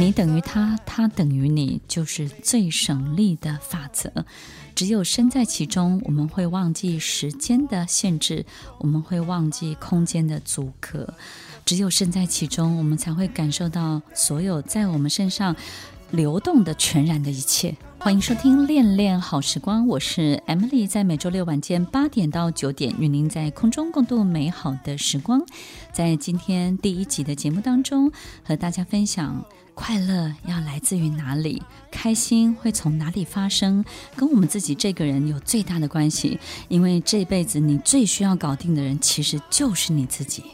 你等于他，他等于你，就是最省力的法则。只有身在其中，我们会忘记时间的限制，我们会忘记空间的阻隔。只有身在其中，我们才会感受到所有在我们身上流动的全然的一切。欢迎收听《恋恋好时光》，我是 Emily，在每周六晚间八点到九点，与您在空中共度美好的时光。在今天第一集的节目当中，和大家分享。快乐要来自于哪里？开心会从哪里发生？跟我们自己这个人有最大的关系。因为这辈子你最需要搞定的人，其实就是你自己。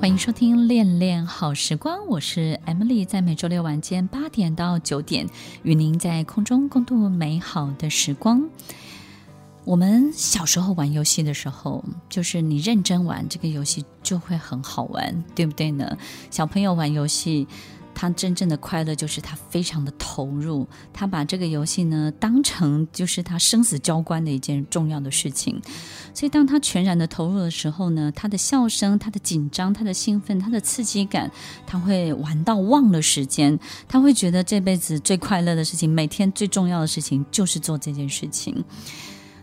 欢迎收听《恋恋好时光》，我是 Emily，在每周六晚间八点到九点，与您在空中共度美好的时光。我们小时候玩游戏的时候，就是你认真玩这个游戏就会很好玩，对不对呢？小朋友玩游戏，他真正的快乐就是他非常的投入，他把这个游戏呢当成就是他生死交关的一件重要的事情。所以当他全然的投入的时候呢，他的笑声、他的紧张、他的兴奋、他的刺激感，他会玩到忘了时间，他会觉得这辈子最快乐的事情，每天最重要的事情就是做这件事情。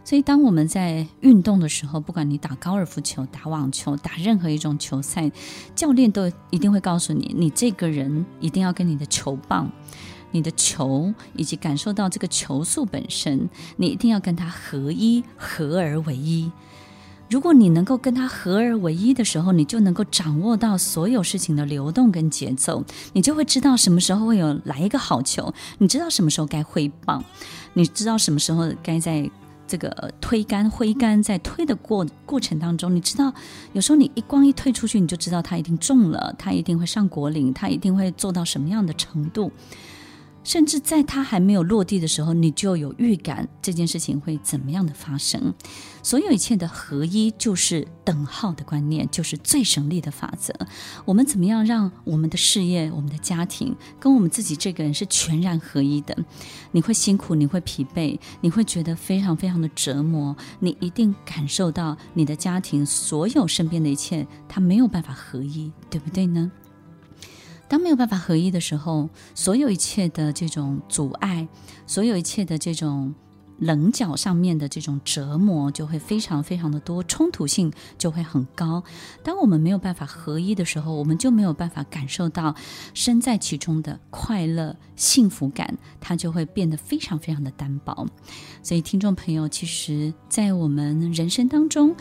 所以，当我们在运动的时候，不管你打高尔夫球、打网球、打任何一种球赛，教练都一定会告诉你，你这个人一定要跟你的球棒、你的球以及感受到这个球速本身，你一定要跟它合一、合而为一。如果你能够跟它合而为一的时候，你就能够掌握到所有事情的流动跟节奏，你就会知道什么时候会有来一个好球，你知道什么时候该挥棒，你知道什么时候该在。这个推杆挥杆，在推的过过程当中，你知道，有时候你一光一推出去，你就知道它一定中了，它一定会上果岭，它一定会做到什么样的程度。甚至在它还没有落地的时候，你就有预感这件事情会怎么样的发生。所有一切的合一就是等号的观念，就是最省力的法则。我们怎么样让我们的事业、我们的家庭跟我们自己这个人是全然合一的？你会辛苦，你会疲惫，你会觉得非常非常的折磨。你一定感受到你的家庭所有身边的一切，它没有办法合一，对不对呢？当没有办法合一的时候，所有一切的这种阻碍，所有一切的这种棱角上面的这种折磨，就会非常非常的多，冲突性就会很高。当我们没有办法合一的时候，我们就没有办法感受到身在其中的快乐、幸福感，它就会变得非常非常的单薄。所以，听众朋友，其实，在我们人生当中，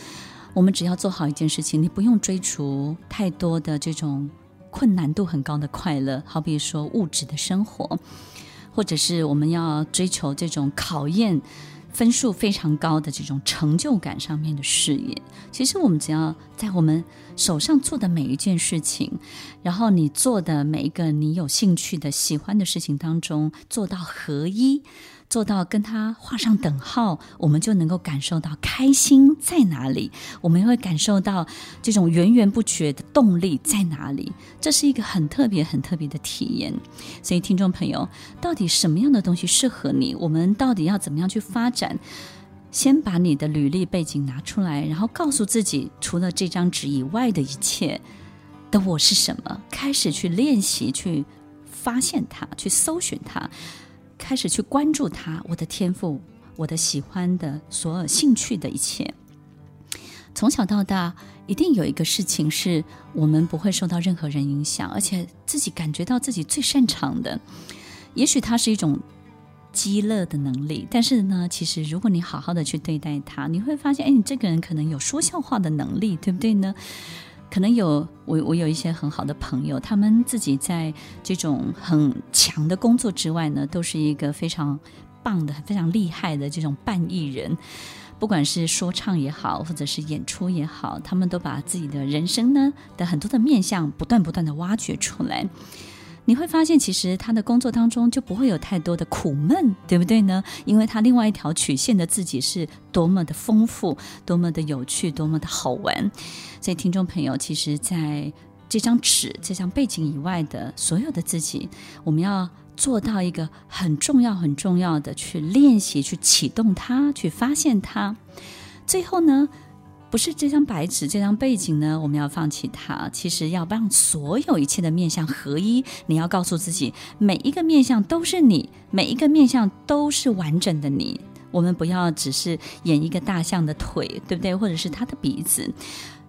我们只要做好一件事情，你不用追逐太多的这种。困难度很高的快乐，好比说物质的生活，或者是我们要追求这种考验分数非常高的这种成就感上面的事业。其实我们只要在我们手上做的每一件事情，然后你做的每一个你有兴趣的、喜欢的事情当中，做到合一。做到跟他画上等号，我们就能够感受到开心在哪里，我们会感受到这种源源不绝的动力在哪里。这是一个很特别、很特别的体验。所以，听众朋友，到底什么样的东西适合你？我们到底要怎么样去发展？先把你的履历背景拿出来，然后告诉自己，除了这张纸以外的一切的我是什么？开始去练习，去发现它，去搜寻它。开始去关注他，我的天赋，我的喜欢的，所有兴趣的一切。从小到大，一定有一个事情是我们不会受到任何人影响，而且自己感觉到自己最擅长的。也许它是一种积乐的能力，但是呢，其实如果你好好的去对待它，你会发现，哎，你这个人可能有说笑话的能力，对不对呢？可能有我，我有一些很好的朋友，他们自己在这种很强的工作之外呢，都是一个非常棒的、非常厉害的这种半艺人。不管是说唱也好，或者是演出也好，他们都把自己的人生呢的很多的面相不断不断的挖掘出来。你会发现，其实他的工作当中就不会有太多的苦闷，对不对呢？因为他另外一条曲线的自己是多么的丰富，多么的有趣，多么的好玩。所以，听众朋友，其实在这张纸、这张背景以外的所有的自己，我们要做到一个很重要、很重要的去练习、去启动它、去发现它。最后呢，不是这张白纸，这张背景呢，我们要放弃它。其实要让所有一切的面相合一。你要告诉自己，每一个面相都是你，每一个面相都是完整的你。我们不要只是演一个大象的腿，对不对？或者是它的鼻子。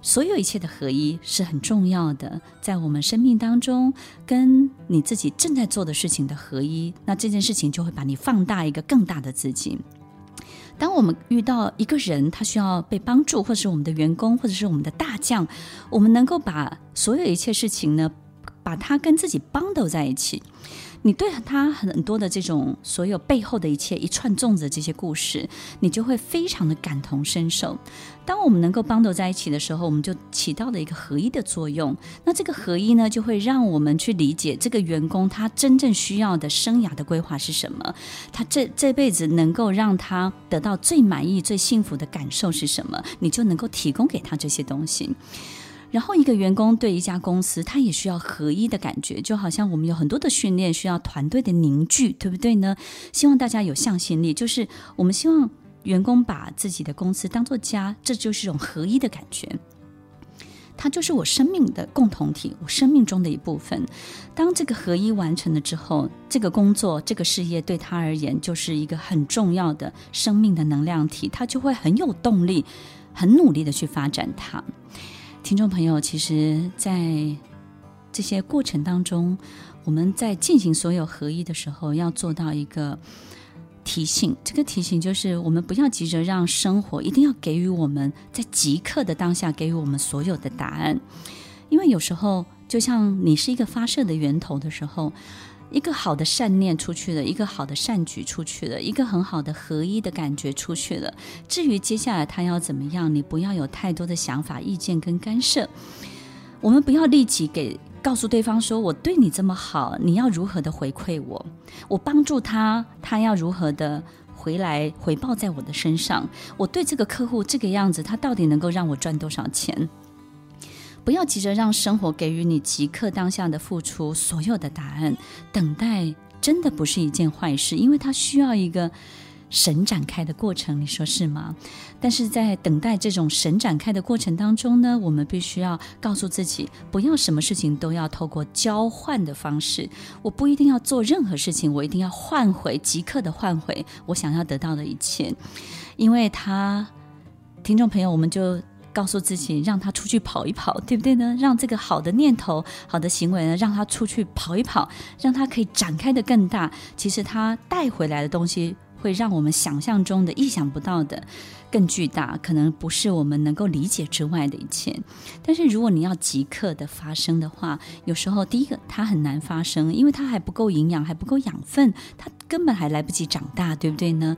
所有一切的合一是很重要的，在我们生命当中，跟你自己正在做的事情的合一，那这件事情就会把你放大一个更大的自己。当我们遇到一个人，他需要被帮助，或者是我们的员工，或者是我们的大将，我们能够把所有一切事情呢，把它跟自己绑斗在一起。你对他很多的这种所有背后的一切一串粽子这些故事，你就会非常的感同身受。当我们能够绑斗在一起的时候，我们就起到了一个合一的作用。那这个合一呢，就会让我们去理解这个员工他真正需要的生涯的规划是什么，他这这辈子能够让他得到最满意、最幸福的感受是什么，你就能够提供给他这些东西。然后，一个员工对一家公司，他也需要合一的感觉，就好像我们有很多的训练需要团队的凝聚，对不对呢？希望大家有向心力，就是我们希望员工把自己的公司当做家，这就是一种合一的感觉。它就是我生命的共同体，我生命中的一部分。当这个合一完成了之后，这个工作、这个事业对他而言就是一个很重要的生命的能量体，他就会很有动力，很努力的去发展它。听众朋友，其实，在这些过程当中，我们在进行所有合一的时候，要做到一个提醒。这个提醒就是，我们不要急着让生活一定要给予我们在即刻的当下给予我们所有的答案，因为有时候，就像你是一个发射的源头的时候。一个好的善念出去了，一个好的善举出去了，一个很好的合一的感觉出去了。至于接下来他要怎么样，你不要有太多的想法、意见跟干涉。我们不要立即给告诉对方说：“我对你这么好，你要如何的回馈我？我帮助他，他要如何的回来回报在我的身上？我对这个客户这个样子，他到底能够让我赚多少钱？”不要急着让生活给予你即刻当下的付出所有的答案，等待真的不是一件坏事，因为它需要一个神展开的过程，你说是吗？但是在等待这种神展开的过程当中呢，我们必须要告诉自己，不要什么事情都要透过交换的方式，我不一定要做任何事情，我一定要换回即刻的换回我想要得到的一切，因为他，听众朋友，我们就。告诉自己，让他出去跑一跑，对不对呢？让这个好的念头、好的行为呢，让他出去跑一跑，让他可以展开的更大。其实他带回来的东西，会让我们想象中的、意想不到的更巨大，可能不是我们能够理解之外的一切。但是如果你要即刻的发生的话，有时候第一个它很难发生，因为它还不够营养，还不够养分，它根本还来不及长大，对不对呢？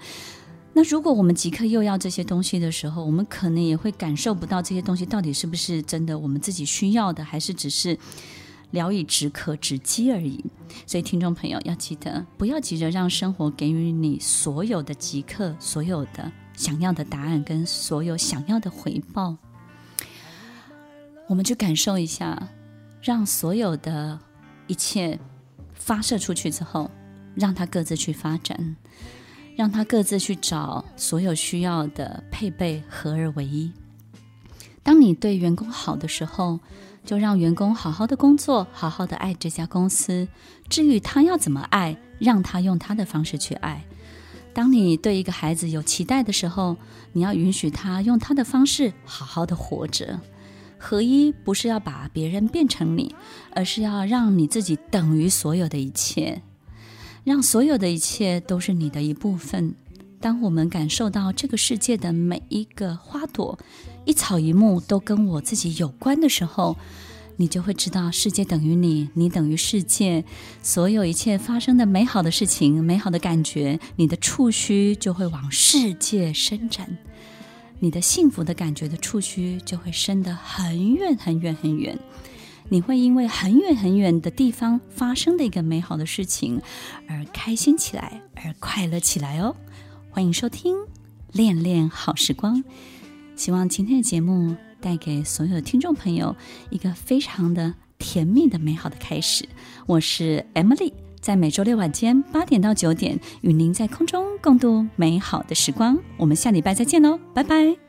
那如果我们即刻又要这些东西的时候，我们可能也会感受不到这些东西到底是不是真的我们自己需要的，还是只是聊以止渴、止饥而已。所以，听众朋友要记得，不要急着让生活给予你所有的即刻、所有的想要的答案跟所有想要的回报。我们去感受一下，让所有的一切发射出去之后，让它各自去发展。让他各自去找所有需要的配备，合而为一。当你对员工好的时候，就让员工好好的工作，好好的爱这家公司。至于他要怎么爱，让他用他的方式去爱。当你对一个孩子有期待的时候，你要允许他用他的方式好好的活着。合一不是要把别人变成你，而是要让你自己等于所有的一切。让所有的一切都是你的一部分。当我们感受到这个世界的每一个花朵、一草一木都跟我自己有关的时候，你就会知道世界等于你，你等于世界。所有一切发生的美好的事情、美好的感觉，你的触须就会往世界伸展，你的幸福的感觉的触须就会伸得很远很远很远。你会因为很远很远的地方发生的一个美好的事情而开心起来，而快乐起来哦！欢迎收听《恋恋好时光》，希望今天的节目带给所有的听众朋友一个非常的甜蜜的美好的开始。我是 Emily，在每周六晚间八点到九点与您在空中共度美好的时光。我们下礼拜再见喽，拜拜。